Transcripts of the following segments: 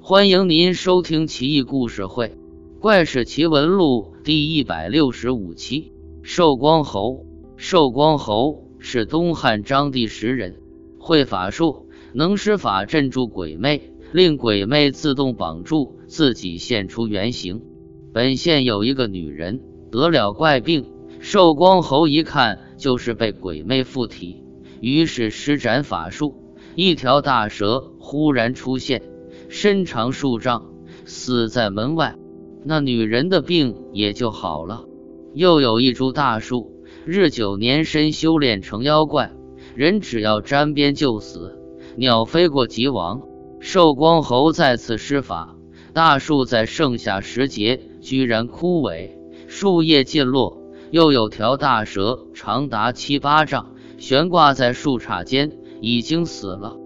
欢迎您收听《奇异故事会·怪事奇闻录》第一百六十五期。寿光侯，寿光侯是东汉章帝时人，会法术，能施法镇住鬼魅，令鬼魅自动绑住自己，现出原形。本县有一个女人得了怪病，寿光侯一看就是被鬼魅附体，于是施展法术，一条大蛇忽然出现。身长数丈，死在门外，那女人的病也就好了。又有一株大树，日久年深，修炼成妖怪，人只要沾边就死，鸟飞过即亡。寿光侯再次施法，大树在盛夏时节居然枯萎，树叶尽落。又有条大蛇，长达七八丈，悬挂在树杈间，已经死了。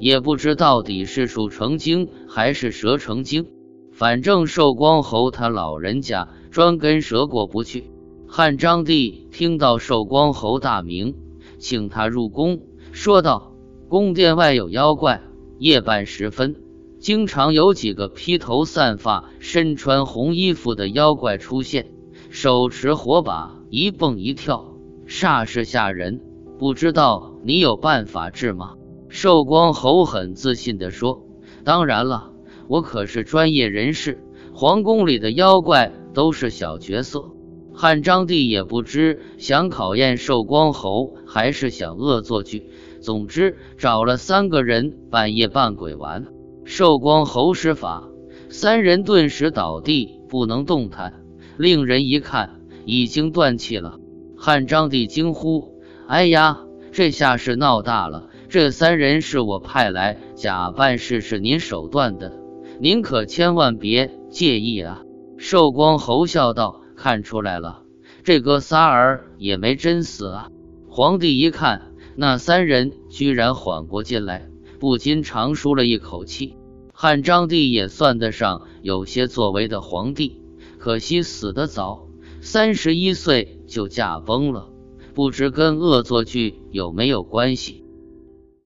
也不知到底是树成精还是蛇成精，反正寿光侯他老人家专跟蛇过不去。汉章帝听到寿光侯大名，请他入宫，说道：“宫殿外有妖怪，夜半时分，经常有几个披头散发、身穿红衣服的妖怪出现，手持火把，一蹦一跳，煞是吓人。不知道你有办法治吗？”寿光侯很自信地说：“当然了，我可是专业人士。皇宫里的妖怪都是小角色。”汉章帝也不知想考验寿光侯，还是想恶作剧。总之，找了三个人半夜扮鬼玩。寿光侯施法，三人顿时倒地，不能动弹。令人一看，已经断气了。汉章帝惊呼：“哎呀，这下是闹大了！”这三人是我派来假扮试试您手段的，您可千万别介意啊！寿光侯笑道：“看出来了，这哥仨儿也没真死啊！”皇帝一看那三人居然缓过劲来，不禁长舒了一口气。汉章帝也算得上有些作为的皇帝，可惜死得早，三十一岁就驾崩了，不知跟恶作剧有没有关系。